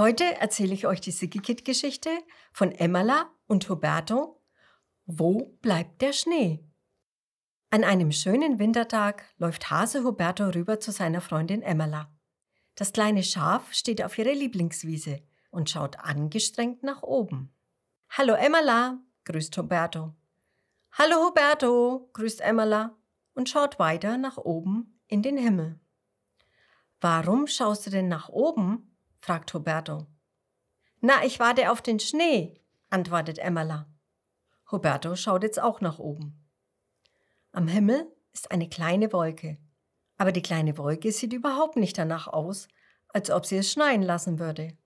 Heute erzähle ich euch die Sigikit-Geschichte von Emmala und Huberto. Wo bleibt der Schnee? An einem schönen Wintertag läuft Hase Huberto rüber zu seiner Freundin Emmala. Das kleine Schaf steht auf ihrer Lieblingswiese und schaut angestrengt nach oben. Hallo Emmala, grüßt Huberto. Hallo Huberto, grüßt Emmala und schaut weiter nach oben in den Himmel. Warum schaust du denn nach oben? Fragt Huberto. Na, ich warte auf den Schnee, antwortet Emmala. Huberto schaut jetzt auch nach oben. Am Himmel ist eine kleine Wolke, aber die kleine Wolke sieht überhaupt nicht danach aus, als ob sie es schneien lassen würde.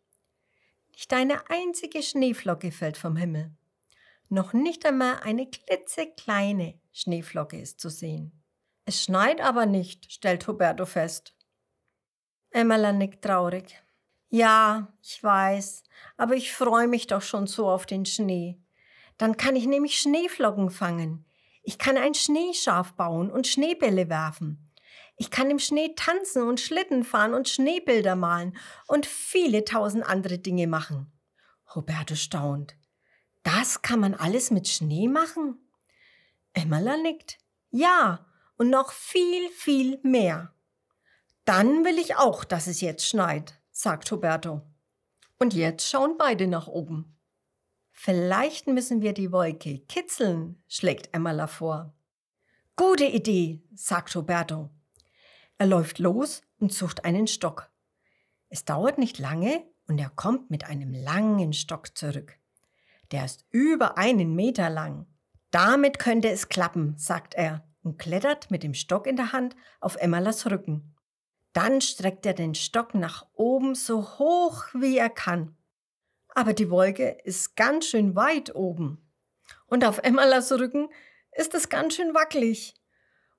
Nicht eine einzige Schneeflocke fällt vom Himmel. Noch nicht einmal eine klitzekleine Schneeflocke ist zu sehen. Es schneit aber nicht, stellt Huberto fest. Emmerla nickt traurig. Ja, ich weiß, aber ich freue mich doch schon so auf den Schnee. Dann kann ich nämlich Schneeflocken fangen. Ich kann ein Schneeschaf bauen und Schneebälle werfen. Ich kann im Schnee tanzen und Schlitten fahren und Schneebilder malen und viele tausend andere Dinge machen. Roberto staunt. Das kann man alles mit Schnee machen? Emmerla nickt. Ja, und noch viel, viel mehr. Dann will ich auch, dass es jetzt schneit, sagt Roberto. Und jetzt schauen beide nach oben. Vielleicht müssen wir die Wolke kitzeln, schlägt Emmerla vor. Gute Idee, sagt Roberto. Er läuft los und sucht einen Stock. Es dauert nicht lange und er kommt mit einem langen Stock zurück. Der ist über einen Meter lang. Damit könnte es klappen, sagt er und klettert mit dem Stock in der Hand auf Emmerlas Rücken. Dann streckt er den Stock nach oben so hoch wie er kann. Aber die Wolke ist ganz schön weit oben. Und auf Emmerlas Rücken ist es ganz schön wackelig.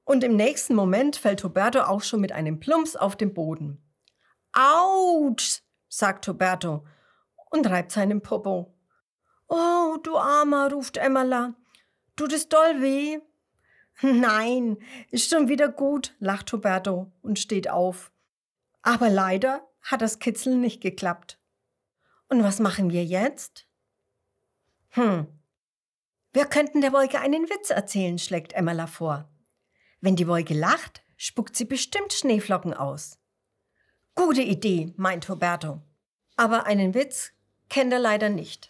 Und im nächsten Moment fällt Roberto auch schon mit einem Plumps auf den Boden. Autsch, sagt Roberto und reibt seinen Popo. Oh, du Armer, ruft Emmala. Tut es doll weh? Nein, ist schon wieder gut, lacht Roberto und steht auf. Aber leider hat das Kitzeln nicht geklappt. Und was machen wir jetzt? Hm. Wir könnten der Wolke einen Witz erzählen, schlägt Emmala vor. Wenn die Wolke lacht, spuckt sie bestimmt Schneeflocken aus. Gute Idee, meint Roberto. Aber einen Witz kennt er leider nicht.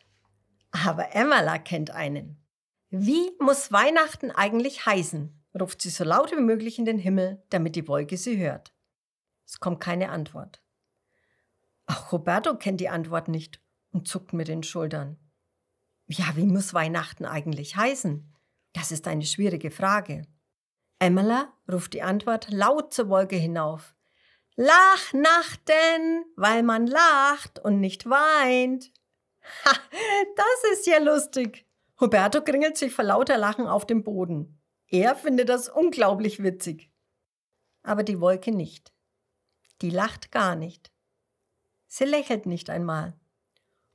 Aber Emmala kennt einen. Wie muss Weihnachten eigentlich heißen? ruft sie so laut wie möglich in den Himmel, damit die Wolke sie hört. Es kommt keine Antwort. Auch Roberto kennt die Antwort nicht und zuckt mit den Schultern. Ja, wie muss Weihnachten eigentlich heißen? Das ist eine schwierige Frage. Emmela ruft die Antwort laut zur Wolke hinauf. Lachnachten, weil man lacht und nicht weint. Ha, das ist ja lustig. Huberto kringelt sich vor lauter Lachen auf dem Boden. Er findet das unglaublich witzig. Aber die Wolke nicht. Die lacht gar nicht. Sie lächelt nicht einmal.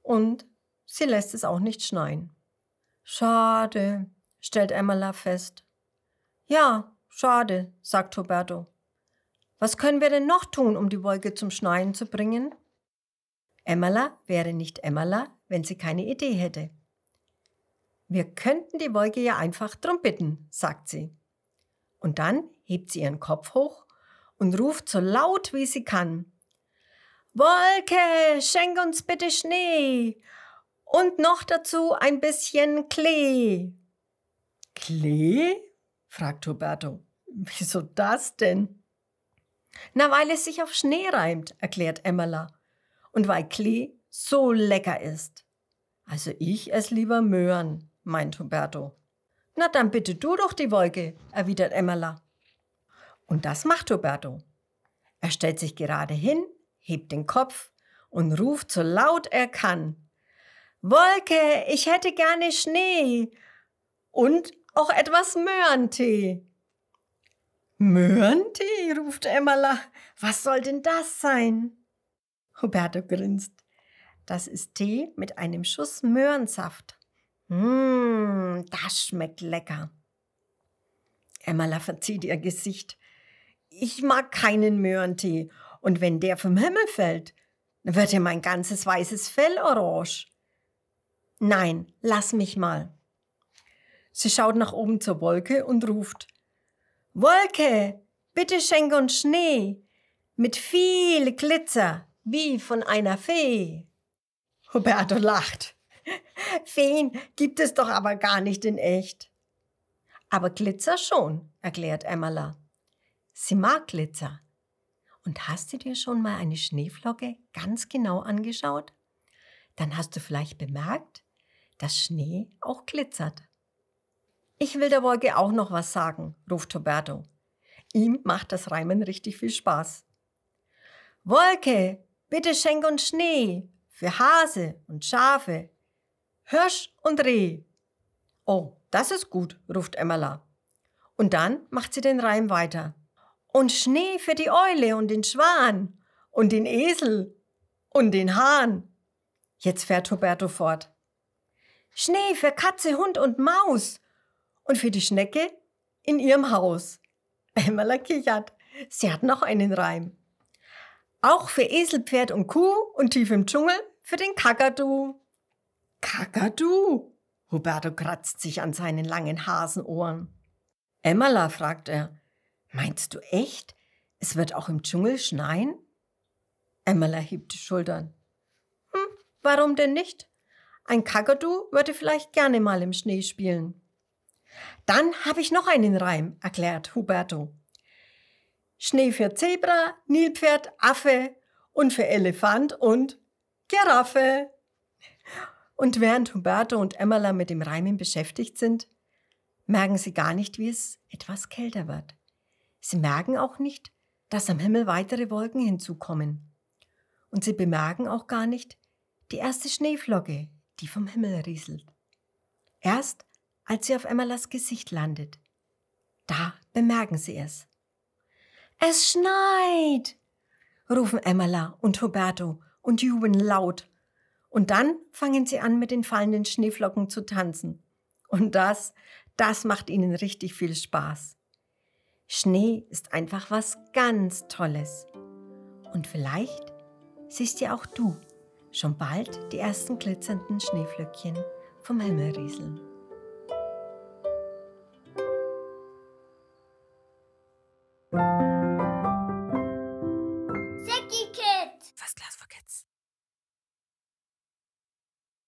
Und sie lässt es auch nicht schneien. Schade, stellt Emmerla fest. Ja, schade, sagt Huberto. Was können wir denn noch tun, um die Wolke zum Schneien zu bringen? Emmerla wäre nicht Emmerla, wenn sie keine Idee hätte. Wir könnten die Wolke ja einfach drum bitten, sagt sie. Und dann hebt sie ihren Kopf hoch und ruft so laut wie sie kann. Wolke, schenk uns bitte Schnee und noch dazu ein bisschen Klee. Klee? fragt Roberto. Wieso das denn? Na, weil es sich auf Schnee reimt, erklärt Emmerla. Und weil Klee so lecker ist. Also ich esse lieber Möhren, meint Roberto. Na dann bitte du doch die Wolke, erwidert Emmerla. Und das macht Roberto. Er stellt sich gerade hin, hebt den Kopf und ruft so laut er kann. Wolke, ich hätte gerne Schnee und auch etwas Möhrentee. Möhrentee, ruft Emmerla. Was soll denn das sein? Huberto grinst. Das ist Tee mit einem Schuss Möhrensaft. Mmm, das schmeckt lecker. Emmerla verzieht ihr Gesicht. Ich mag keinen Möhrentee. Und wenn der vom Himmel fällt, Dann wird ja mein ganzes weißes Fell orange. Nein, lass mich mal. Sie schaut nach oben zur Wolke und ruft, Wolke, bitte schenk uns Schnee mit viel Glitzer, wie von einer Fee. Huberto lacht. Feen gibt es doch aber gar nicht in echt. Aber Glitzer schon, erklärt Emmerla. Sie mag Glitzer. Und hast du dir schon mal eine Schneeflocke ganz genau angeschaut? Dann hast du vielleicht bemerkt, dass Schnee auch glitzert. Ich will der Wolke auch noch was sagen, ruft Roberto. Ihm macht das Reimen richtig viel Spaß. Wolke, bitte schenk uns Schnee für Hase und Schafe, Hirsch und Reh. Oh, das ist gut, ruft Emmerla. Und dann macht sie den Reim weiter. Und Schnee für die Eule und den Schwan und den Esel und den Hahn. Jetzt fährt Roberto fort. Schnee für Katze, Hund und Maus und für die Schnecke in ihrem Haus. Emmerla kichert. Sie hat noch einen Reim. Auch für Esel, Pferd und Kuh und tief im Dschungel für den Kakadu. Kakadu? Huberto kratzt sich an seinen langen Hasenohren. Emmerla, fragt er, meinst du echt, es wird auch im Dschungel schneien? Emmerla hebt die Schultern. Hm, warum denn nicht? Ein Kakadu würde vielleicht gerne mal im Schnee spielen. Dann habe ich noch einen Reim, erklärt Huberto. Schnee für Zebra, Nilpferd, Affe und für Elefant und Giraffe. Und während Huberto und Emmerla mit dem Reimen beschäftigt sind, merken sie gar nicht, wie es etwas kälter wird. Sie merken auch nicht, dass am Himmel weitere Wolken hinzukommen. Und sie bemerken auch gar nicht die erste Schneeflocke, die vom Himmel rieselt. Erst als sie auf Emmerlas Gesicht landet. Da bemerken sie es. Es schneit, rufen Emmerla und Huberto und jubeln laut. Und dann fangen sie an, mit den fallenden Schneeflocken zu tanzen. Und das, das macht ihnen richtig viel Spaß. Schnee ist einfach was ganz Tolles. Und vielleicht siehst ja auch du schon bald die ersten glitzernden Schneeflöckchen vom Himmel rieseln.